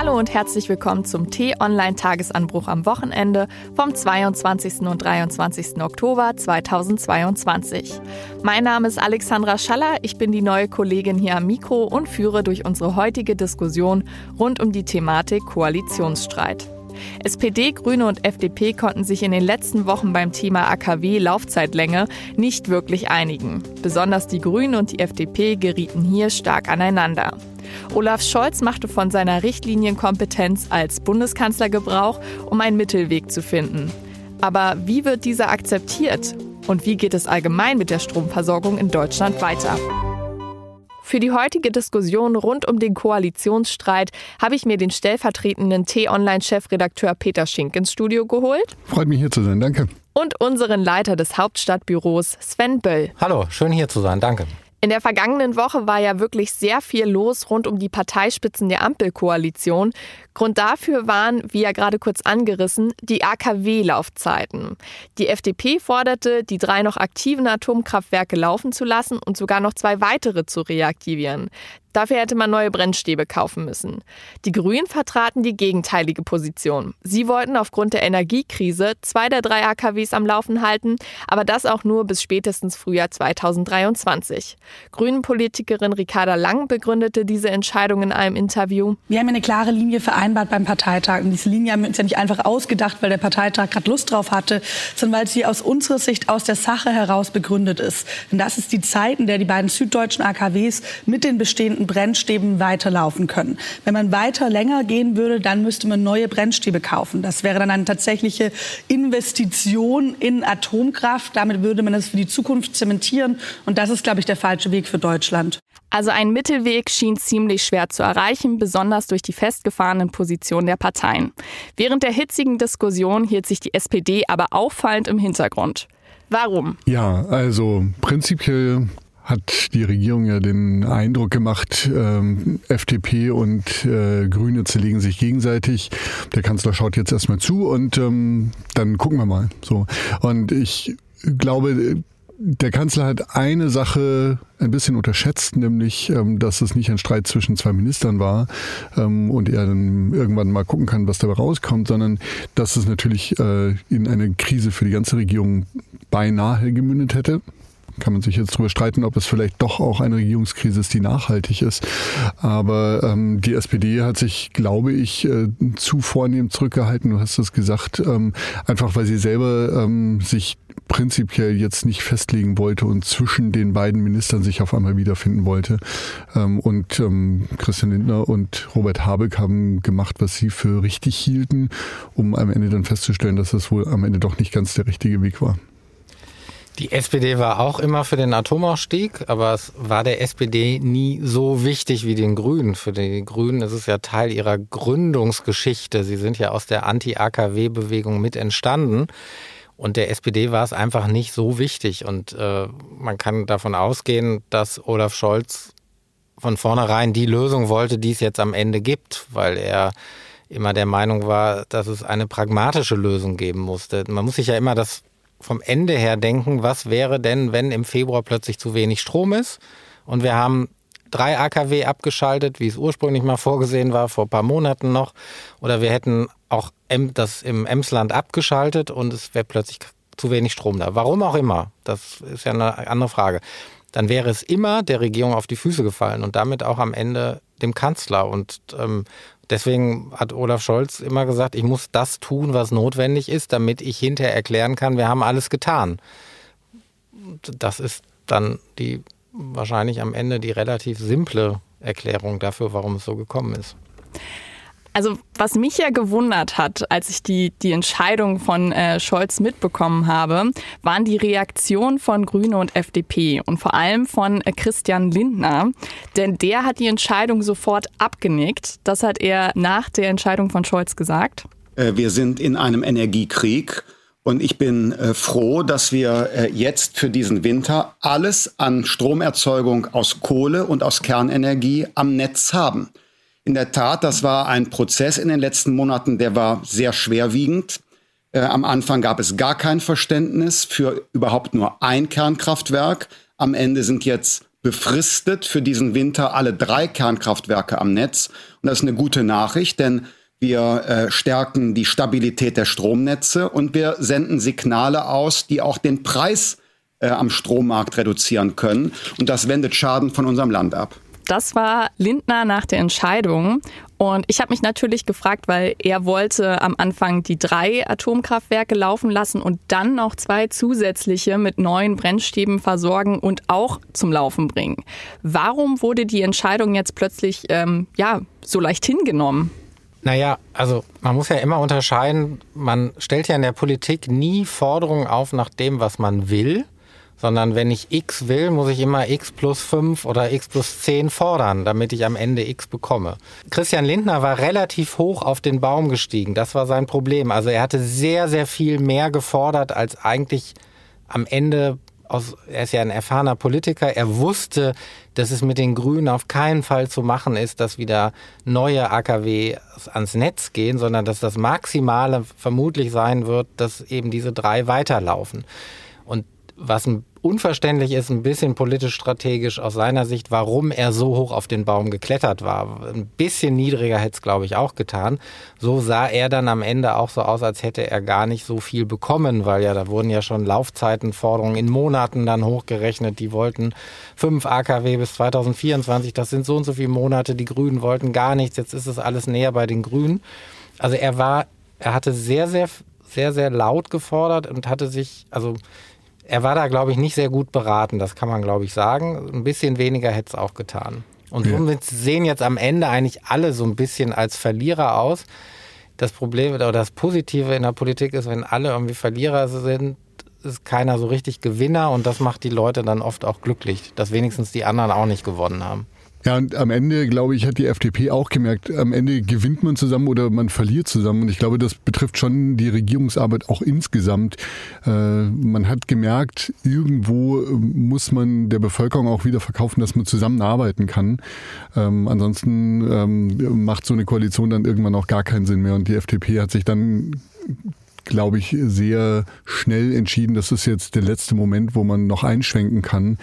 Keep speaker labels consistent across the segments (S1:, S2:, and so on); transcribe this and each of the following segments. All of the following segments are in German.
S1: Hallo und herzlich willkommen zum T-Online-Tagesanbruch am Wochenende vom 22. und 23. Oktober 2022. Mein Name ist Alexandra Schaller, ich bin die neue Kollegin hier am Mikro und führe durch unsere heutige Diskussion rund um die Thematik Koalitionsstreit. SPD, Grüne und FDP konnten sich in den letzten Wochen beim Thema AKW Laufzeitlänge nicht wirklich einigen. Besonders die Grünen und die FDP gerieten hier stark aneinander. Olaf Scholz machte von seiner Richtlinienkompetenz als Bundeskanzler Gebrauch, um einen Mittelweg zu finden. Aber wie wird dieser akzeptiert? Und wie geht es allgemein mit der Stromversorgung in Deutschland weiter? Für die heutige Diskussion rund um den Koalitionsstreit habe ich mir den stellvertretenden T-Online-Chefredakteur Peter Schink ins Studio geholt.
S2: Freut mich hier zu sein, danke.
S1: Und unseren Leiter des Hauptstadtbüros Sven Böll.
S3: Hallo, schön hier zu sein, danke.
S1: In der vergangenen Woche war ja wirklich sehr viel los rund um die Parteispitzen der Ampelkoalition. Grund dafür waren, wie ja gerade kurz angerissen, die AKW-Laufzeiten. Die FDP forderte, die drei noch aktiven Atomkraftwerke laufen zu lassen und sogar noch zwei weitere zu reaktivieren. Dafür hätte man neue Brennstäbe kaufen müssen. Die Grünen vertraten die gegenteilige Position. Sie wollten aufgrund der Energiekrise zwei der drei AKWs am Laufen halten, aber das auch nur bis spätestens Frühjahr 2023. Grünen-Politikerin Ricarda Lang begründete diese Entscheidung in einem Interview.
S4: Wir haben eine klare Linie vereinbart beim Parteitag. Und diese Linie haben wir uns ja nicht einfach ausgedacht, weil der Parteitag gerade Lust drauf hatte, sondern weil sie aus unserer Sicht aus der Sache heraus begründet ist. Und das ist die Zeit, in der die beiden süddeutschen AKWs mit den bestehenden Brennstäben weiterlaufen können. Wenn man weiter länger gehen würde, dann müsste man neue Brennstäbe kaufen. Das wäre dann eine tatsächliche Investition in Atomkraft. Damit würde man es für die Zukunft zementieren. Und das ist, glaube ich, der falsche Weg für Deutschland.
S1: Also ein Mittelweg schien ziemlich schwer zu erreichen, besonders durch die festgefahrenen Positionen der Parteien. Während der hitzigen Diskussion hielt sich die SPD aber auffallend im Hintergrund. Warum?
S2: Ja, also prinzipiell hat die Regierung ja den Eindruck gemacht, ähm, FDP und äh, Grüne zerlegen sich gegenseitig. Der Kanzler schaut jetzt erstmal zu und ähm, dann gucken wir mal. So. Und ich glaube, der Kanzler hat eine Sache ein bisschen unterschätzt, nämlich, ähm, dass es nicht ein Streit zwischen zwei Ministern war ähm, und er dann irgendwann mal gucken kann, was dabei rauskommt, sondern dass es natürlich äh, in eine Krise für die ganze Regierung beinahe gemündet hätte kann man sich jetzt darüber streiten, ob es vielleicht doch auch eine Regierungskrise ist, die nachhaltig ist. Aber ähm, die SPD hat sich, glaube ich, äh, zu vornehm zurückgehalten. Du hast es gesagt, ähm, einfach weil sie selber ähm, sich prinzipiell jetzt nicht festlegen wollte und zwischen den beiden Ministern sich auf einmal wiederfinden wollte. Ähm, und ähm, Christian Lindner und Robert Habeck haben gemacht, was sie für richtig hielten, um am Ende dann festzustellen, dass das wohl am Ende doch nicht ganz der richtige Weg war.
S3: Die SPD war auch immer für den Atomausstieg, aber es war der SPD nie so wichtig wie den Grünen. Für die Grünen ist es ja Teil ihrer Gründungsgeschichte. Sie sind ja aus der Anti-AKW-Bewegung mit entstanden. Und der SPD war es einfach nicht so wichtig. Und äh, man kann davon ausgehen, dass Olaf Scholz von vornherein die Lösung wollte, die es jetzt am Ende gibt, weil er immer der Meinung war, dass es eine pragmatische Lösung geben musste. Man muss sich ja immer das vom Ende her denken, was wäre denn, wenn im Februar plötzlich zu wenig Strom ist und wir haben drei AKW abgeschaltet, wie es ursprünglich mal vorgesehen war, vor ein paar Monaten noch. Oder wir hätten auch das im Emsland abgeschaltet und es wäre plötzlich zu wenig Strom da. Warum auch immer, das ist ja eine andere Frage. Dann wäre es immer der Regierung auf die Füße gefallen und damit auch am Ende dem Kanzler. Und ähm, Deswegen hat Olaf Scholz immer gesagt, ich muss das tun, was notwendig ist, damit ich hinterher erklären kann, wir haben alles getan. Das ist dann die wahrscheinlich am Ende die relativ simple Erklärung dafür, warum es so gekommen ist.
S1: Also was mich ja gewundert hat, als ich die, die Entscheidung von äh, Scholz mitbekommen habe, waren die Reaktionen von Grüne und FDP und vor allem von äh, Christian Lindner. Denn der hat die Entscheidung sofort abgenickt. Das hat er nach der Entscheidung von Scholz gesagt.
S5: Äh, wir sind in einem Energiekrieg. Und ich bin äh, froh, dass wir äh, jetzt für diesen Winter alles an Stromerzeugung aus Kohle und aus Kernenergie am Netz haben. In der Tat, das war ein Prozess in den letzten Monaten, der war sehr schwerwiegend. Äh, am Anfang gab es gar kein Verständnis für überhaupt nur ein Kernkraftwerk. Am Ende sind jetzt befristet für diesen Winter alle drei Kernkraftwerke am Netz. Und das ist eine gute Nachricht, denn wir äh, stärken die Stabilität der Stromnetze und wir senden Signale aus, die auch den Preis äh, am Strommarkt reduzieren können. Und das wendet Schaden von unserem Land ab.
S1: Das war Lindner nach der Entscheidung. Und ich habe mich natürlich gefragt, weil er wollte am Anfang die drei Atomkraftwerke laufen lassen und dann noch zwei zusätzliche mit neuen Brennstäben versorgen und auch zum Laufen bringen. Warum wurde die Entscheidung jetzt plötzlich ähm, ja, so leicht hingenommen?
S3: Naja, also man muss ja immer unterscheiden, man stellt ja in der Politik nie Forderungen auf nach dem, was man will, sondern wenn ich X will, muss ich immer X plus 5 oder X plus 10 fordern, damit ich am Ende X bekomme. Christian Lindner war relativ hoch auf den Baum gestiegen. Das war sein Problem. Also er hatte sehr, sehr viel mehr gefordert, als eigentlich am Ende aus, er ist ja ein erfahrener Politiker, er wusste, dass es mit den Grünen auf keinen Fall zu machen ist, dass wieder neue AKW ans Netz gehen, sondern dass das Maximale vermutlich sein wird, dass eben diese drei weiterlaufen. Was unverständlich ist, ein bisschen politisch strategisch aus seiner Sicht, warum er so hoch auf den Baum geklettert war. Ein bisschen niedriger hätte es, glaube ich, auch getan. So sah er dann am Ende auch so aus, als hätte er gar nicht so viel bekommen, weil ja, da wurden ja schon Laufzeitenforderungen in Monaten dann hochgerechnet. Die wollten fünf AKW bis 2024. Das sind so und so viele Monate. Die Grünen wollten gar nichts. Jetzt ist es alles näher bei den Grünen. Also er war, er hatte sehr, sehr, sehr, sehr laut gefordert und hatte sich, also er war da, glaube ich, nicht sehr gut beraten, das kann man, glaube ich, sagen. Ein bisschen weniger hätte es auch getan. Und ja. somit sehen jetzt am Ende eigentlich alle so ein bisschen als Verlierer aus. Das Problem oder das Positive in der Politik ist, wenn alle irgendwie Verlierer sind, ist keiner so richtig Gewinner und das macht die Leute dann oft auch glücklich, dass wenigstens die anderen auch nicht gewonnen haben.
S2: Ja, und am Ende, glaube ich, hat die FDP auch gemerkt, am Ende gewinnt man zusammen oder man verliert zusammen. Und ich glaube, das betrifft schon die Regierungsarbeit auch insgesamt. Äh, man hat gemerkt, irgendwo muss man der Bevölkerung auch wieder verkaufen, dass man zusammenarbeiten kann. Ähm, ansonsten ähm, macht so eine Koalition dann irgendwann auch gar keinen Sinn mehr. Und die FDP hat sich dann glaube ich, sehr schnell entschieden, das ist jetzt der letzte Moment, wo man noch einschwenken kann.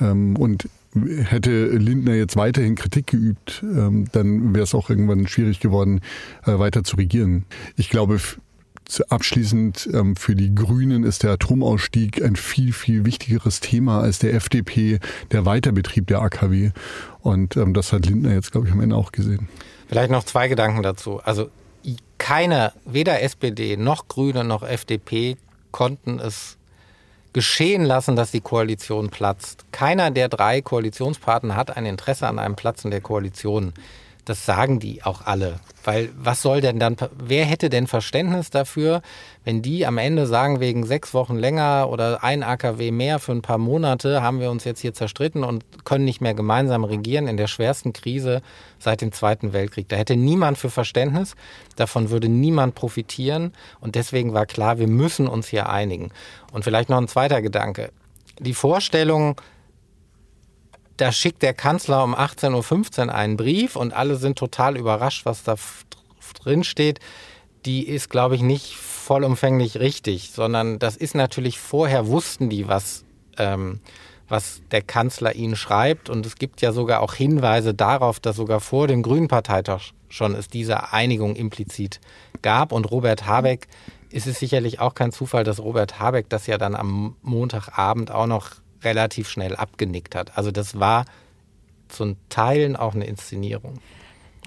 S2: Ähm, und hätte Lindner jetzt weiterhin Kritik geübt, ähm, dann wäre es auch irgendwann schwierig geworden, äh, weiter zu regieren. Ich glaube, abschließend ähm, für die Grünen ist der Atomausstieg ein viel, viel wichtigeres Thema als der FDP, der Weiterbetrieb der AKW. Und ähm, das hat Lindner jetzt, glaube ich, am Ende auch gesehen.
S3: Vielleicht noch zwei Gedanken dazu. Also keiner, weder SPD noch Grüne noch FDP konnten es geschehen lassen, dass die Koalition platzt. Keiner der drei Koalitionspartner hat ein Interesse an einem Platzen der Koalition. Das sagen die auch alle. Weil was soll denn dann, wer hätte denn Verständnis dafür, wenn die am Ende sagen, wegen sechs Wochen länger oder ein AKW mehr für ein paar Monate haben wir uns jetzt hier zerstritten und können nicht mehr gemeinsam regieren in der schwersten Krise seit dem Zweiten Weltkrieg. Da hätte niemand für Verständnis, davon würde niemand profitieren und deswegen war klar, wir müssen uns hier einigen. Und vielleicht noch ein zweiter Gedanke. Die Vorstellung, da schickt der Kanzler um 18.15 Uhr einen Brief und alle sind total überrascht, was da drin steht. Die ist, glaube ich, nicht vollumfänglich richtig, sondern das ist natürlich vorher wussten die, was, ähm, was der Kanzler ihnen schreibt. Und es gibt ja sogar auch Hinweise darauf, dass sogar vor dem Grünen Parteitag schon es diese Einigung implizit gab. Und Robert Habeck ist es sicherlich auch kein Zufall, dass Robert Habeck das ja dann am Montagabend auch noch relativ schnell abgenickt hat. Also das war zum Teilen auch eine Inszenierung.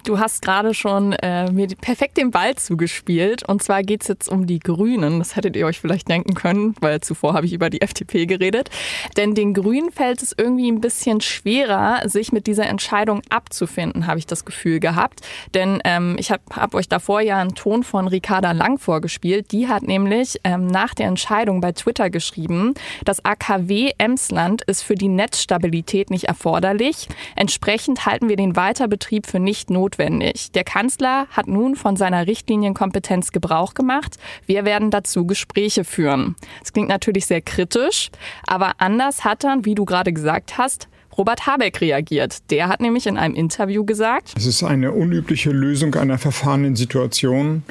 S1: Du hast gerade schon äh, mir perfekt den Ball zugespielt. Und zwar geht es jetzt um die Grünen. Das hättet ihr euch vielleicht denken können, weil zuvor habe ich über die FDP geredet. Denn den Grünen fällt es irgendwie ein bisschen schwerer, sich mit dieser Entscheidung abzufinden, habe ich das Gefühl gehabt. Denn ähm, ich habe hab euch davor ja einen Ton von Ricarda Lang vorgespielt. Die hat nämlich ähm, nach der Entscheidung bei Twitter geschrieben, das AKW Emsland ist für die Netzstabilität nicht erforderlich. Entsprechend halten wir den Weiterbetrieb für nicht notwendig notwendig. Der Kanzler hat nun von seiner Richtlinienkompetenz Gebrauch gemacht. Wir werden dazu Gespräche führen. Das klingt natürlich sehr kritisch, aber anders hat dann, wie du gerade gesagt hast, Robert Habeck reagiert. Der hat nämlich in einem Interview gesagt,
S6: es ist eine unübliche Lösung einer verfahrenen Situation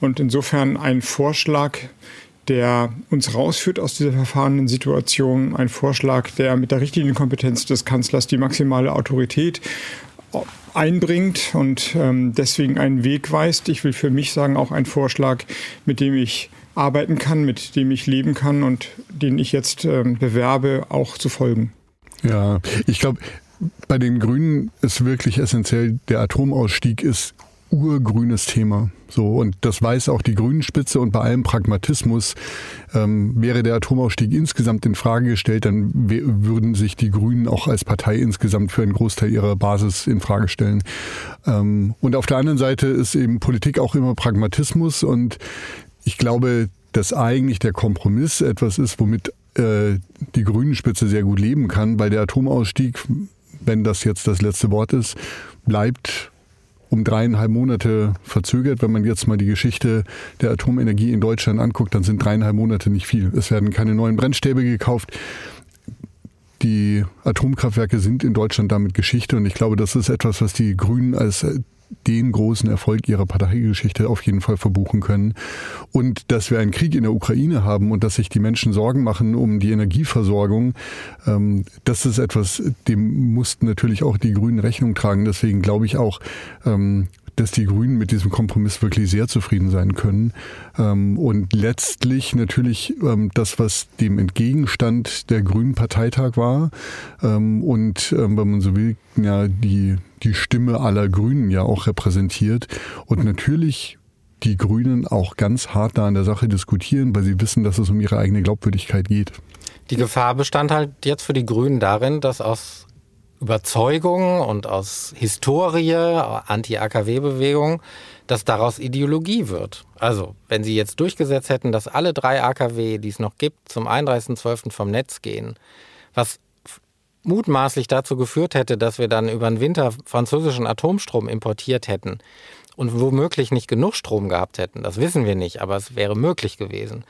S6: und insofern ein Vorschlag, der uns rausführt aus dieser verfahrenen Situation. Ein Vorschlag, der mit der richtigen Kompetenz des Kanzlers die maximale Autorität einbringt und ähm, deswegen einen Weg weist. Ich will für mich sagen, auch ein Vorschlag, mit dem ich arbeiten kann, mit dem ich leben kann und den ich jetzt ähm, bewerbe, auch zu folgen.
S2: Ja, ich glaube, bei den Grünen ist wirklich essentiell, der Atomausstieg ist urgrünes Thema. So, und das weiß auch die Grünen-Spitze und bei allem Pragmatismus ähm, wäre der Atomausstieg insgesamt in Frage gestellt, dann würden sich die Grünen auch als Partei insgesamt für einen Großteil ihrer Basis in Frage stellen. Ähm, und auf der anderen Seite ist eben Politik auch immer Pragmatismus und ich glaube, dass eigentlich der Kompromiss etwas ist, womit äh, die Grünen-Spitze sehr gut leben kann, weil der Atomausstieg, wenn das jetzt das letzte Wort ist, bleibt um dreieinhalb Monate verzögert. Wenn man jetzt mal die Geschichte der Atomenergie in Deutschland anguckt, dann sind dreieinhalb Monate nicht viel. Es werden keine neuen Brennstäbe gekauft. Die Atomkraftwerke sind in Deutschland damit Geschichte und ich glaube, das ist etwas, was die Grünen als den großen Erfolg ihrer Parteigeschichte auf jeden Fall verbuchen können. Und dass wir einen Krieg in der Ukraine haben und dass sich die Menschen Sorgen machen um die Energieversorgung, ähm, das ist etwas, dem mussten natürlich auch die Grünen Rechnung tragen. Deswegen glaube ich auch, ähm, dass die Grünen mit diesem Kompromiss wirklich sehr zufrieden sein können. Ähm, und letztlich natürlich ähm, das, was dem Entgegenstand der Grünen Parteitag war. Ähm, und wenn man so will, ja, die, die Stimme aller Grünen ja auch repräsentiert. Und natürlich die Grünen auch ganz hart da an der Sache diskutieren, weil sie wissen, dass es um ihre eigene Glaubwürdigkeit geht.
S3: Die Gefahr bestand halt jetzt für die Grünen darin, dass aus Überzeugung und aus Historie, Anti-AKW-Bewegung, dass daraus Ideologie wird. Also, wenn Sie jetzt durchgesetzt hätten, dass alle drei AKW, die es noch gibt, zum 31.12. vom Netz gehen, was mutmaßlich dazu geführt hätte, dass wir dann über den Winter französischen Atomstrom importiert hätten und womöglich nicht genug Strom gehabt hätten, das wissen wir nicht, aber es wäre möglich gewesen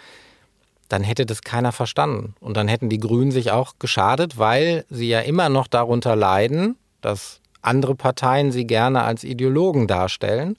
S3: dann hätte das keiner verstanden. Und dann hätten die Grünen sich auch geschadet, weil sie ja immer noch darunter leiden, dass andere Parteien sie gerne als Ideologen darstellen.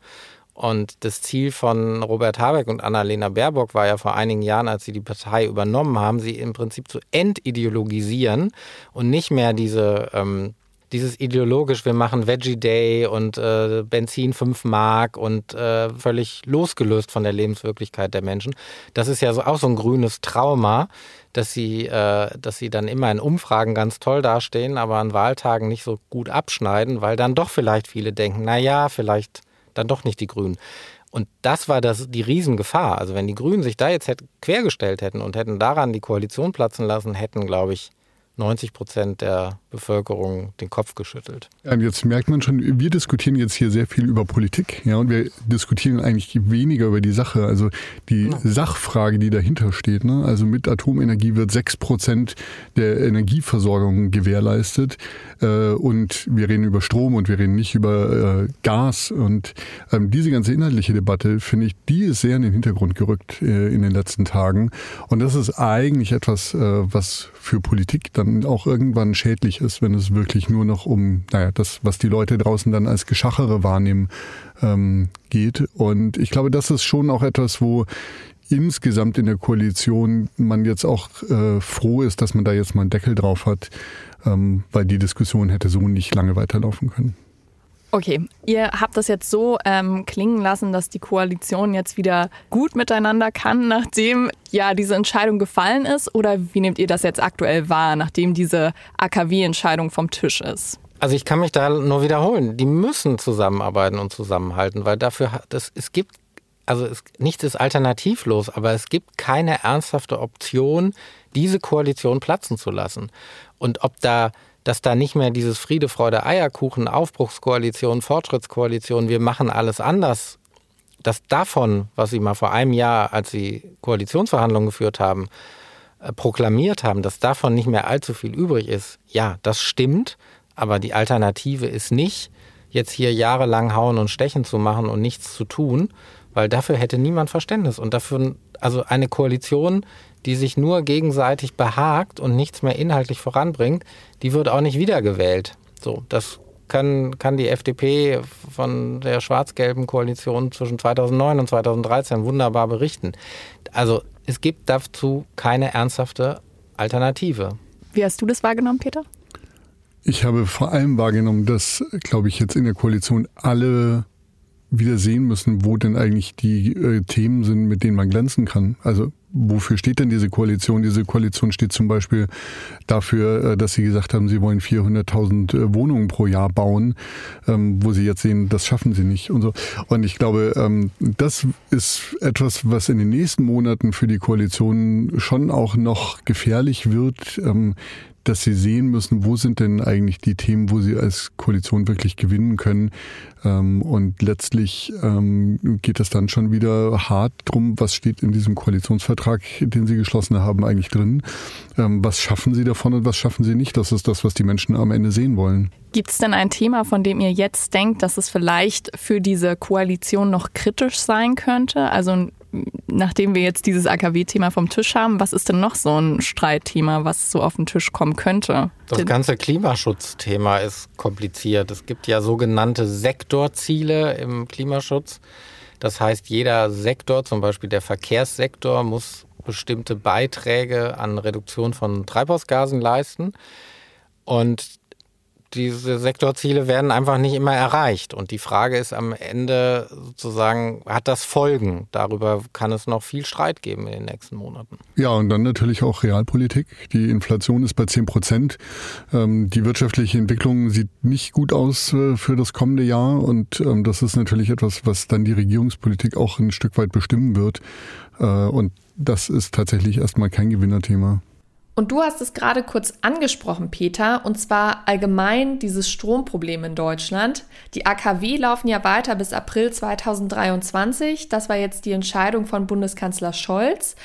S3: Und das Ziel von Robert Habeck und Annalena Baerbock war ja vor einigen Jahren, als sie die Partei übernommen haben, sie im Prinzip zu entideologisieren und nicht mehr diese ähm, dieses ideologisch, wir machen Veggie Day und äh, Benzin 5 Mark und äh, völlig losgelöst von der Lebenswirklichkeit der Menschen. Das ist ja so, auch so ein grünes Trauma, dass sie, äh, dass sie dann immer in Umfragen ganz toll dastehen, aber an Wahltagen nicht so gut abschneiden, weil dann doch vielleicht viele denken, na ja, vielleicht dann doch nicht die Grünen. Und das war das, die Riesengefahr. Also wenn die Grünen sich da jetzt quergestellt hätten und hätten daran die Koalition platzen lassen, hätten, glaube ich, 90 Prozent der Bevölkerung den Kopf geschüttelt.
S2: Ja, und jetzt merkt man schon, wir diskutieren jetzt hier sehr viel über Politik, ja, und wir diskutieren eigentlich weniger über die Sache, also die ja. Sachfrage, die dahinter steht. Ne? Also mit Atomenergie wird 6 Prozent der Energieversorgung gewährleistet äh, und wir reden über Strom und wir reden nicht über äh, Gas und ähm, diese ganze inhaltliche Debatte, finde ich, die ist sehr in den Hintergrund gerückt äh, in den letzten Tagen und das ist eigentlich etwas, äh, was für Politik dann auch irgendwann schädlich ist, wenn es wirklich nur noch um, naja, das, was die Leute draußen dann als Geschachere wahrnehmen, ähm, geht. Und ich glaube, das ist schon auch etwas, wo insgesamt in der Koalition man jetzt auch äh, froh ist, dass man da jetzt mal einen Deckel drauf hat, ähm, weil die Diskussion hätte so nicht lange weiterlaufen können.
S1: Okay, ihr habt das jetzt so ähm, klingen lassen, dass die Koalition jetzt wieder gut miteinander kann, nachdem ja diese Entscheidung gefallen ist? Oder wie nehmt ihr das jetzt aktuell wahr, nachdem diese AKW-Entscheidung vom Tisch ist?
S3: Also ich kann mich da nur wiederholen. Die müssen zusammenarbeiten und zusammenhalten, weil dafür das, es gibt also es, nichts ist alternativlos, aber es gibt keine ernsthafte Option, diese Koalition platzen zu lassen. Und ob da dass da nicht mehr dieses Friede, Freude, Eierkuchen, Aufbruchskoalition, Fortschrittskoalition, wir machen alles anders, dass davon, was sie mal vor einem Jahr, als sie Koalitionsverhandlungen geführt haben, äh, proklamiert haben, dass davon nicht mehr allzu viel übrig ist, ja, das stimmt, aber die Alternative ist nicht, jetzt hier jahrelang hauen und stechen zu machen und nichts zu tun, weil dafür hätte niemand Verständnis. Und dafür, also eine Koalition, die sich nur gegenseitig behagt und nichts mehr inhaltlich voranbringt, die wird auch nicht wiedergewählt. So, das können, kann die FDP von der schwarz-gelben Koalition zwischen 2009 und 2013 wunderbar berichten. Also es gibt dazu keine ernsthafte Alternative.
S1: Wie hast du das wahrgenommen, Peter?
S2: Ich habe vor allem wahrgenommen, dass, glaube ich, jetzt in der Koalition alle wieder sehen müssen, wo denn eigentlich die äh, Themen sind, mit denen man glänzen kann. Also wofür steht denn diese Koalition? Diese Koalition steht zum Beispiel dafür, äh, dass sie gesagt haben, sie wollen 400.000 äh, Wohnungen pro Jahr bauen, ähm, wo sie jetzt sehen, das schaffen sie nicht und so. Und ich glaube, ähm, das ist etwas, was in den nächsten Monaten für die Koalition schon auch noch gefährlich wird, ähm, dass sie sehen müssen, wo sind denn eigentlich die Themen, wo sie als Koalition wirklich gewinnen können. Ähm, und letztlich ähm, geht es dann schon wieder hart drum, was steht in diesem Koalitionsvertrag, den sie geschlossen haben, eigentlich drin. Ähm, was schaffen sie davon und was schaffen sie nicht? Das ist das, was die Menschen am Ende sehen wollen.
S1: Gibt es denn ein Thema, von dem ihr jetzt denkt, dass es vielleicht für diese Koalition noch kritisch sein könnte? Also nachdem wir jetzt dieses AKW-Thema vom Tisch haben, was ist denn noch so ein Streitthema, was so auf den Tisch kommen könnte?
S3: Das ganze Klimaschutzthema ist kompliziert. Es gibt ja sogenannte Sektorziele im Klimaschutz. Das heißt, jeder Sektor, zum Beispiel der Verkehrssektor, muss bestimmte Beiträge an Reduktion von Treibhausgasen leisten. Und diese Sektorziele werden einfach nicht immer erreicht. Und die Frage ist am Ende sozusagen, hat das Folgen? Darüber kann es noch viel Streit geben in den nächsten Monaten.
S2: Ja, und dann natürlich auch Realpolitik. Die Inflation ist bei 10 Prozent. Ähm, die wirtschaftliche Entwicklung sieht nicht gut aus äh, für das kommende Jahr. Und ähm, das ist natürlich etwas, was dann die Regierungspolitik auch ein Stück weit bestimmen wird. Äh, und das ist tatsächlich erstmal kein Gewinnerthema.
S1: Und du hast es gerade kurz angesprochen, Peter, und zwar allgemein dieses Stromproblem in Deutschland. Die AKW laufen ja weiter bis April 2023. Das war jetzt die Entscheidung von Bundeskanzler Scholz.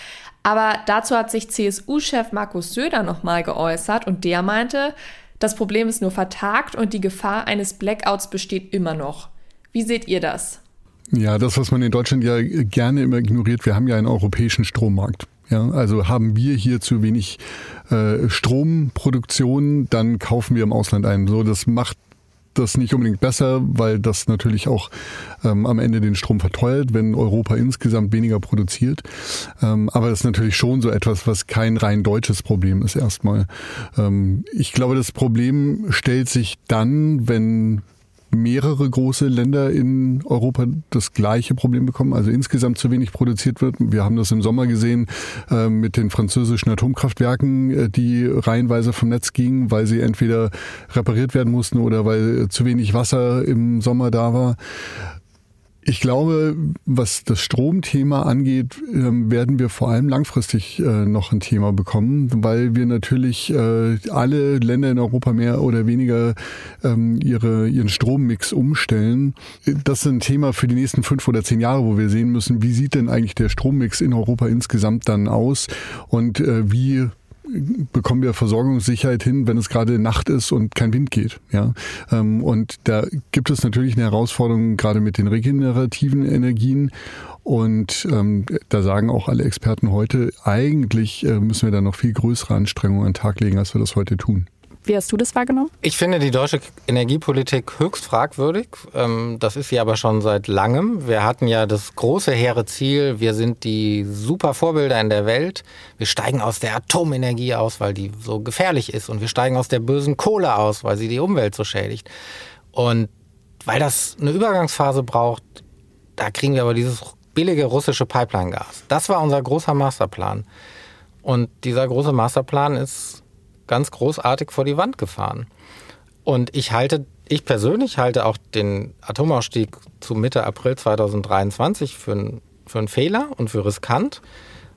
S1: Aber dazu hat sich CSU-Chef Markus Söder nochmal geäußert und der meinte, das Problem ist nur vertagt und die Gefahr eines Blackouts besteht immer noch. Wie seht ihr das?
S2: Ja, das, was man in Deutschland ja gerne immer ignoriert, wir haben ja einen europäischen Strommarkt. Ja, also haben wir hier zu wenig äh, Stromproduktion, dann kaufen wir im Ausland ein. So, das macht das nicht unbedingt besser, weil das natürlich auch ähm, am Ende den Strom verteuert, wenn Europa insgesamt weniger produziert. Ähm, aber das ist natürlich schon so etwas, was kein rein deutsches Problem ist erstmal. Ähm, ich glaube, das Problem stellt sich dann, wenn mehrere große Länder in Europa das gleiche Problem bekommen, also insgesamt zu wenig produziert wird. Wir haben das im Sommer gesehen äh, mit den französischen Atomkraftwerken, äh, die reihenweise vom Netz gingen, weil sie entweder repariert werden mussten oder weil zu wenig Wasser im Sommer da war. Ich glaube, was das Stromthema angeht, ähm, werden wir vor allem langfristig äh, noch ein Thema bekommen, weil wir natürlich äh, alle Länder in Europa mehr oder weniger ähm, ihre, ihren Strommix umstellen. Das ist ein Thema für die nächsten fünf oder zehn Jahre, wo wir sehen müssen, wie sieht denn eigentlich der Strommix in Europa insgesamt dann aus und äh, wie bekommen wir Versorgungssicherheit hin, wenn es gerade Nacht ist und kein Wind geht. Ja, ähm, und da gibt es natürlich eine Herausforderung gerade mit den regenerativen Energien. Und ähm, da sagen auch alle Experten heute, eigentlich äh, müssen wir da noch viel größere Anstrengungen an den Tag legen, als wir das heute tun.
S1: Wie hast du das wahrgenommen?
S3: Ich finde die deutsche Energiepolitik höchst fragwürdig. Ähm, das ist sie aber schon seit langem. Wir hatten ja das große hehre Ziel, wir sind die super Vorbilder in der Welt. Wir steigen aus der Atomenergie aus, weil die so gefährlich ist. Und wir steigen aus der bösen Kohle aus, weil sie die Umwelt so schädigt. Und weil das eine Übergangsphase braucht, da kriegen wir aber dieses billige russische Pipeline-Gas. Das war unser großer Masterplan. Und dieser große Masterplan ist ganz großartig vor die Wand gefahren. Und ich halte, ich persönlich halte auch den Atomausstieg zu Mitte April 2023 für, für einen Fehler und für riskant,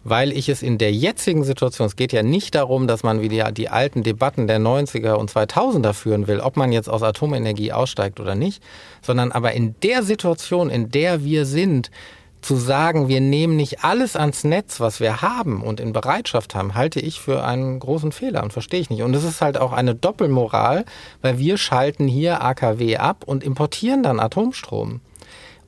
S3: weil ich es in der jetzigen Situation, es geht ja nicht darum, dass man wieder die alten Debatten der 90er und 2000er führen will, ob man jetzt aus Atomenergie aussteigt oder nicht, sondern aber in der Situation, in der wir sind, zu sagen, wir nehmen nicht alles ans Netz, was wir haben und in Bereitschaft haben, halte ich für einen großen Fehler und verstehe ich nicht. Und es ist halt auch eine Doppelmoral, weil wir schalten hier AKW ab und importieren dann Atomstrom.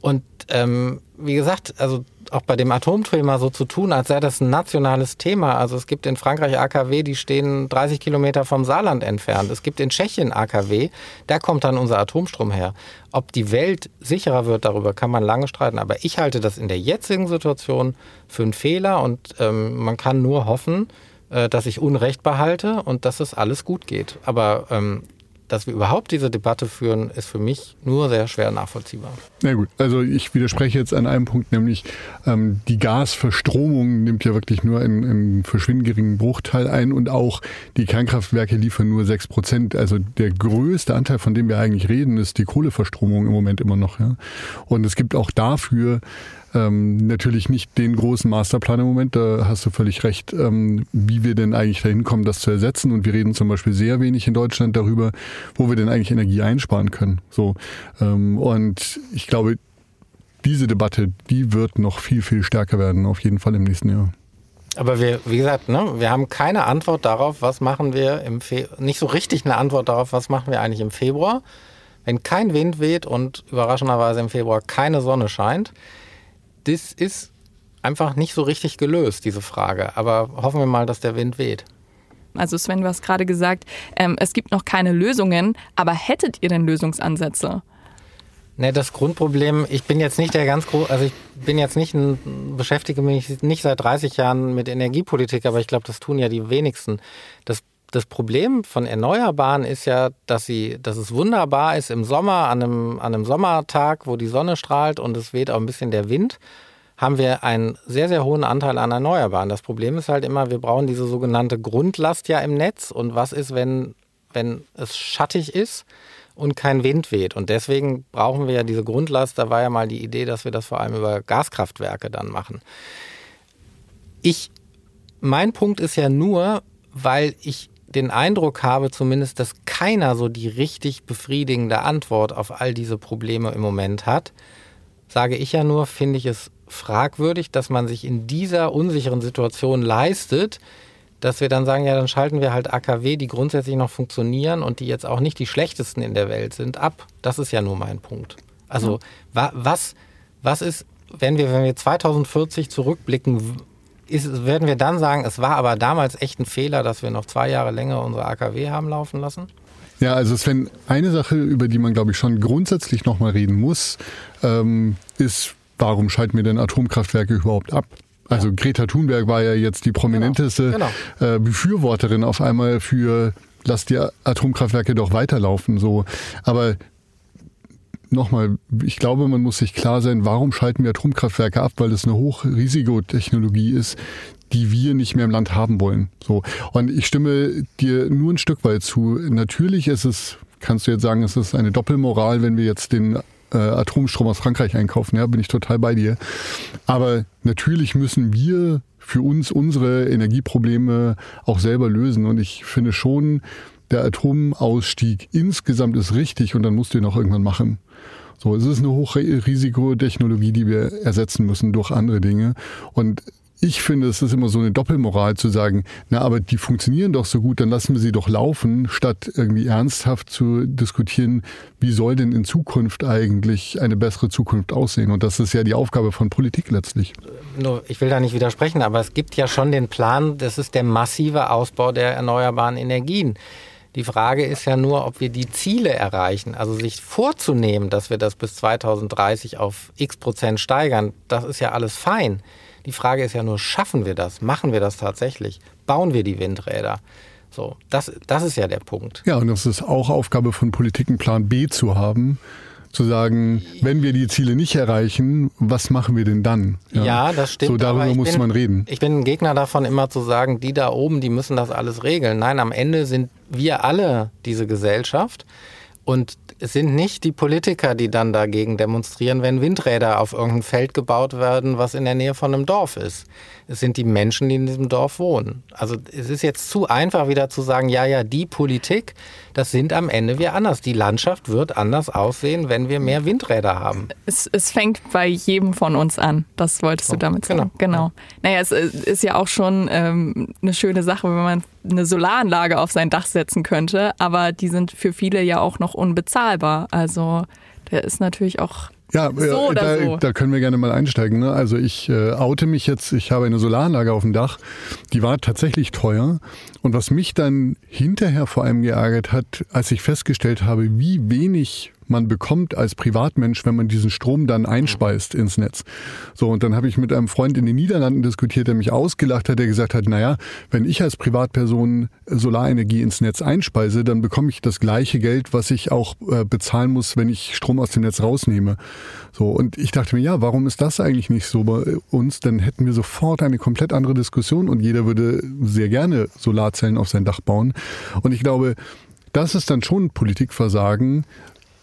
S3: Und ähm, wie gesagt, also auch bei dem Atomthema so zu tun, als sei das ein nationales Thema. Also es gibt in Frankreich AKW, die stehen 30 Kilometer vom Saarland entfernt. Es gibt in Tschechien AKW, da kommt dann unser Atomstrom her. Ob die Welt sicherer wird, darüber kann man lange streiten. Aber ich halte das in der jetzigen Situation für einen Fehler und ähm, man kann nur hoffen, äh, dass ich Unrecht behalte und dass es alles gut geht. Aber ähm, dass wir überhaupt diese Debatte führen, ist für mich nur sehr schwer nachvollziehbar.
S2: Na gut, also ich widerspreche jetzt an einem Punkt, nämlich ähm, die Gasverstromung nimmt ja wirklich nur einen, einen verschwindend geringen Bruchteil ein und auch die Kernkraftwerke liefern nur sechs Prozent. Also der größte Anteil, von dem wir eigentlich reden, ist die Kohleverstromung im Moment immer noch. Ja? Und es gibt auch dafür ähm, natürlich nicht den großen Masterplan im Moment, da hast du völlig recht, ähm, wie wir denn eigentlich dahin kommen, das zu ersetzen. Und wir reden zum Beispiel sehr wenig in Deutschland darüber, wo wir denn eigentlich Energie einsparen können. So ähm, Und ich glaube, diese Debatte, die wird noch viel, viel stärker werden, auf jeden Fall im nächsten Jahr.
S3: Aber wir, wie gesagt, ne, wir haben keine Antwort darauf, was machen wir im Februar, nicht so richtig eine Antwort darauf, was machen wir eigentlich im Februar, wenn kein Wind weht und überraschenderweise im Februar keine Sonne scheint das ist einfach nicht so richtig gelöst, diese Frage. Aber hoffen wir mal, dass der Wind weht.
S1: Also Sven, du hast gerade gesagt, ähm, es gibt noch keine Lösungen, aber hättet ihr denn Lösungsansätze?
S3: Ne, das Grundproblem, ich bin jetzt nicht der ganz große, also ich bin jetzt nicht ein, beschäftige mich nicht seit 30 Jahren mit Energiepolitik, aber ich glaube, das tun ja die wenigsten. Das, das Problem von Erneuerbaren ist ja, dass sie, dass es wunderbar ist im Sommer, an einem, an einem Sommertag, wo die Sonne strahlt und es weht auch ein bisschen der Wind haben wir einen sehr, sehr hohen Anteil an Erneuerbaren. Das Problem ist halt immer, wir brauchen diese sogenannte Grundlast ja im Netz. Und was ist, wenn, wenn es schattig ist und kein Wind weht? Und deswegen brauchen wir ja diese Grundlast. Da war ja mal die Idee, dass wir das vor allem über Gaskraftwerke dann machen. Ich, mein Punkt ist ja nur, weil ich den Eindruck habe zumindest, dass keiner so die richtig befriedigende Antwort auf all diese Probleme im Moment hat, sage ich ja nur, finde ich es fragwürdig, dass man sich in dieser unsicheren Situation leistet, dass wir dann sagen, ja, dann schalten wir halt AKW, die grundsätzlich noch funktionieren und die jetzt auch nicht die schlechtesten in der Welt sind, ab. Das ist ja nur mein Punkt. Also ja. wa was, was ist, wenn wir, wenn wir 2040 zurückblicken, ist, werden wir dann sagen, es war aber damals echt ein Fehler, dass wir noch zwei Jahre länger unsere AKW haben laufen lassen?
S2: Ja, also Sven, eine Sache, über die man, glaube ich, schon grundsätzlich nochmal reden muss, ähm, ist, warum schalten wir denn Atomkraftwerke überhaupt ab? Also ja. Greta Thunberg war ja jetzt die prominenteste genau. Genau. Äh, Befürworterin auf einmal für lass die Atomkraftwerke doch weiterlaufen. So, aber nochmal, ich glaube, man muss sich klar sein, warum schalten wir Atomkraftwerke ab? Weil es eine Hochrisikotechnologie ist, die wir nicht mehr im Land haben wollen. So. Und ich stimme dir nur ein Stück weit zu. Natürlich ist es, kannst du jetzt sagen, es ist eine Doppelmoral, wenn wir jetzt den äh, Atomstrom aus Frankreich einkaufen. Ja, bin ich total bei dir. Aber natürlich müssen wir für uns unsere Energieprobleme auch selber lösen. Und ich finde schon, der Atomausstieg insgesamt ist richtig und dann musst du ihn auch irgendwann machen. So, es ist eine Hochrisikotechnologie, die wir ersetzen müssen durch andere Dinge. Und ich finde, es ist immer so eine Doppelmoral zu sagen, na, aber die funktionieren doch so gut, dann lassen wir sie doch laufen, statt irgendwie ernsthaft zu diskutieren, wie soll denn in Zukunft eigentlich eine bessere Zukunft aussehen? Und das ist ja die Aufgabe von Politik letztlich.
S3: Ich will da nicht widersprechen, aber es gibt ja schon den Plan, das ist der massive Ausbau der erneuerbaren Energien. Die Frage ist ja nur, ob wir die Ziele erreichen. Also sich vorzunehmen, dass wir das bis 2030 auf x Prozent steigern, das ist ja alles fein. Die Frage ist ja nur, schaffen wir das? Machen wir das tatsächlich? Bauen wir die Windräder? So, das, das ist ja der Punkt.
S2: Ja, und das ist auch Aufgabe von Politik, einen Plan B zu haben zu sagen, wenn wir die Ziele nicht erreichen, was machen wir denn dann?
S3: Ja, ja das stimmt.
S2: So darüber muss
S3: bin,
S2: man reden.
S3: Ich bin ein Gegner davon, immer zu sagen, die da oben, die müssen das alles regeln. Nein, am Ende sind wir alle diese Gesellschaft. Und es sind nicht die Politiker, die dann dagegen demonstrieren, wenn Windräder auf irgendein Feld gebaut werden, was in der Nähe von einem Dorf ist. Es sind die Menschen, die in diesem Dorf wohnen. Also es ist jetzt zu einfach wieder zu sagen, ja, ja, die Politik, das sind am Ende wir anders. Die Landschaft wird anders aussehen, wenn wir mehr Windräder haben.
S1: Es, es fängt bei jedem von uns an. Das wolltest du damit sagen. Genau. genau. Naja, es ist ja auch schon ähm, eine schöne Sache, wenn man eine Solaranlage auf sein Dach setzen könnte, aber die sind für viele ja auch noch unbezahlbar. Also da ist natürlich auch
S2: Ja, so da, so. da, können wir gerne mal einsteigen. Ne? Also ich äh, oute mich jetzt, ich habe eine Solaranlage auf dem Dach, die war tatsächlich teuer. Und was mich dann hinterher vor allem geärgert hat, als ich festgestellt habe, wie wenig man bekommt als Privatmensch, wenn man diesen Strom dann einspeist ins Netz. So, und dann habe ich mit einem Freund in den Niederlanden diskutiert, der mich ausgelacht hat, der gesagt hat, naja, wenn ich als Privatperson Solarenergie ins Netz einspeise, dann bekomme ich das gleiche Geld, was ich auch äh, bezahlen muss, wenn ich Strom aus dem Netz rausnehme. So, und ich dachte mir, ja, warum ist das eigentlich nicht so bei uns? Dann hätten wir sofort eine komplett andere Diskussion und jeder würde sehr gerne Solarzellen auf sein Dach bauen. Und ich glaube, das ist dann schon Politikversagen,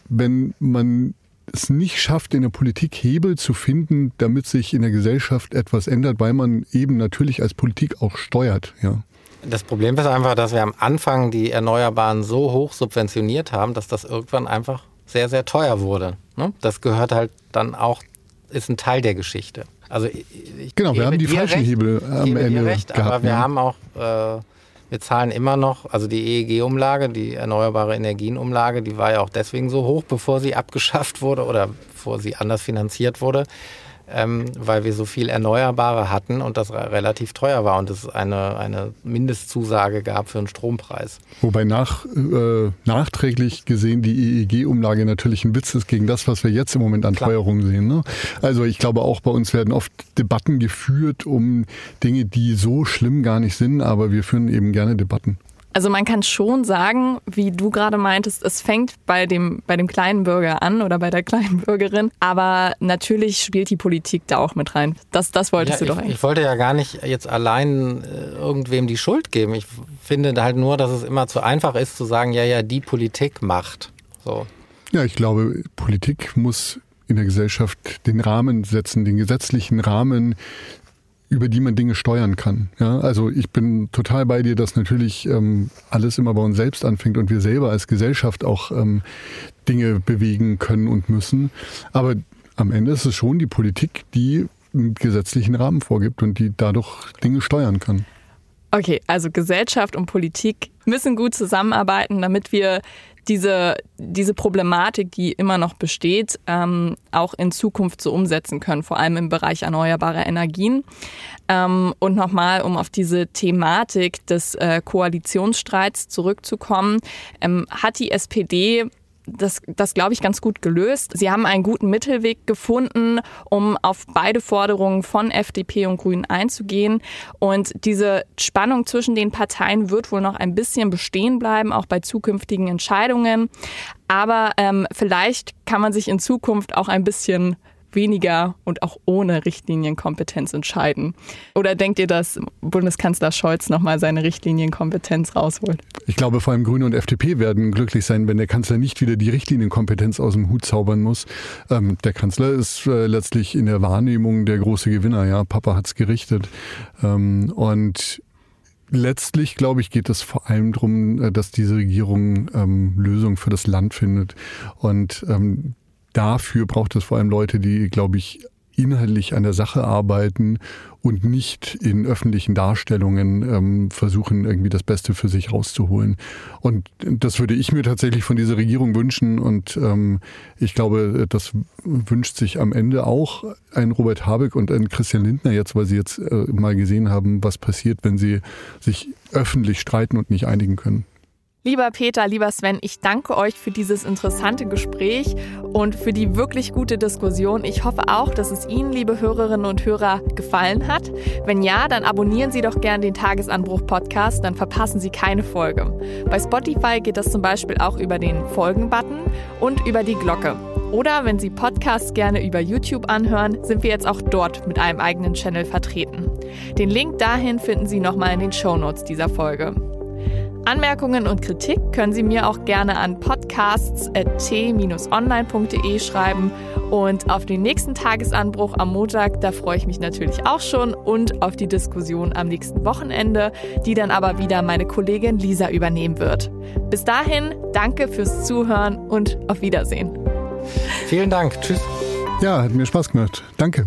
S2: wenn man es nicht schafft, in der Politik Hebel zu finden, damit sich in der Gesellschaft etwas ändert, weil man eben natürlich als Politik auch steuert. Ja.
S3: Das Problem ist einfach, dass wir am Anfang die Erneuerbaren so hoch subventioniert haben, dass das irgendwann einfach sehr, sehr teuer wurde. Ne? Das gehört halt dann auch, ist ein Teil der Geschichte. Also
S2: ich genau, wir haben die falschen recht, Hebel am Ende
S3: recht, gehabt. Aber wir ja. haben auch äh, wir zahlen immer noch, also die EEG-Umlage, die Erneuerbare Energienumlage, die war ja auch deswegen so hoch, bevor sie abgeschafft wurde oder bevor sie anders finanziert wurde, ähm, weil wir so viel Erneuerbare hatten und das relativ teuer war und es eine, eine Mindestzusage gab für einen Strompreis.
S2: Wobei nach, äh, nachträglich gesehen die EEG-Umlage natürlich ein Witz ist gegen das, was wir jetzt im Moment an Klar. Teuerung sehen. Ne? Also ich glaube auch bei uns werden oft Debatten geführt um Dinge, die so schlimm gar nicht sind, aber wir führen eben gerne Debatten.
S1: Also man kann schon sagen, wie du gerade meintest, es fängt bei dem, bei dem kleinen Bürger an oder bei der kleinen Bürgerin. Aber natürlich spielt die Politik da auch mit rein. Das, das wolltest
S3: ja,
S1: du doch
S3: eigentlich. Ich wollte ja gar nicht jetzt allein äh, irgendwem die Schuld geben. Ich finde halt nur, dass es immer zu einfach ist zu sagen, ja, ja, die Politik macht. So.
S2: Ja, ich glaube, Politik muss in der Gesellschaft den Rahmen setzen, den gesetzlichen Rahmen, über die man Dinge steuern kann. Ja, also ich bin total bei dir, dass natürlich ähm, alles immer bei uns selbst anfängt und wir selber als Gesellschaft auch ähm, Dinge bewegen können und müssen. Aber am Ende ist es schon die Politik, die einen gesetzlichen Rahmen vorgibt und die dadurch Dinge steuern kann.
S1: Okay, also Gesellschaft und Politik müssen gut zusammenarbeiten, damit wir diese, diese Problematik, die immer noch besteht, ähm, auch in Zukunft so umsetzen können, vor allem im Bereich erneuerbarer Energien. Ähm, und nochmal, um auf diese Thematik des äh, Koalitionsstreits zurückzukommen, ähm, hat die SPD das, das glaube ich, ganz gut gelöst. Sie haben einen guten Mittelweg gefunden, um auf beide Forderungen von FDP und Grünen einzugehen. Und diese Spannung zwischen den Parteien wird wohl noch ein bisschen bestehen bleiben, auch bei zukünftigen Entscheidungen. Aber ähm, vielleicht kann man sich in Zukunft auch ein bisschen weniger und auch ohne Richtlinienkompetenz entscheiden? Oder denkt ihr, dass Bundeskanzler Scholz nochmal seine Richtlinienkompetenz rausholt?
S2: Ich glaube, vor allem Grüne und FDP werden glücklich sein, wenn der Kanzler nicht wieder die Richtlinienkompetenz aus dem Hut zaubern muss. Ähm, der Kanzler ist äh, letztlich in der Wahrnehmung der große Gewinner. Ja, Papa hat es gerichtet. Ähm, und letztlich, glaube ich, geht es vor allem darum, äh, dass diese Regierung ähm, Lösungen für das Land findet. Und ähm, dafür braucht es vor allem Leute, die, glaube ich, inhaltlich an der Sache arbeiten und nicht in öffentlichen Darstellungen ähm, versuchen, irgendwie das Beste für sich rauszuholen. Und das würde ich mir tatsächlich von dieser Regierung wünschen. Und ähm, ich glaube, das wünscht sich am Ende auch ein Robert Habeck und ein Christian Lindner jetzt, weil sie jetzt äh, mal gesehen haben, was passiert, wenn sie sich öffentlich streiten und nicht einigen können.
S1: Lieber Peter, lieber Sven, ich danke euch für dieses interessante Gespräch und für die wirklich gute Diskussion. Ich hoffe auch, dass es Ihnen, liebe Hörerinnen und Hörer, gefallen hat. Wenn ja, dann abonnieren Sie doch gern den Tagesanbruch-Podcast, dann verpassen Sie keine Folge. Bei Spotify geht das zum Beispiel auch über den Folgen-Button und über die Glocke. Oder wenn Sie Podcasts gerne über YouTube anhören, sind wir jetzt auch dort mit einem eigenen Channel vertreten. Den Link dahin finden Sie nochmal in den Show Notes dieser Folge. Anmerkungen und Kritik können Sie mir auch gerne an podcasts.t-online.de schreiben. Und auf den nächsten Tagesanbruch am Montag, da freue ich mich natürlich auch schon und auf die Diskussion am nächsten Wochenende, die dann aber wieder meine Kollegin Lisa übernehmen wird. Bis dahin, danke fürs Zuhören und auf Wiedersehen.
S3: Vielen Dank. Tschüss.
S2: Ja, hat mir Spaß gemacht. Danke.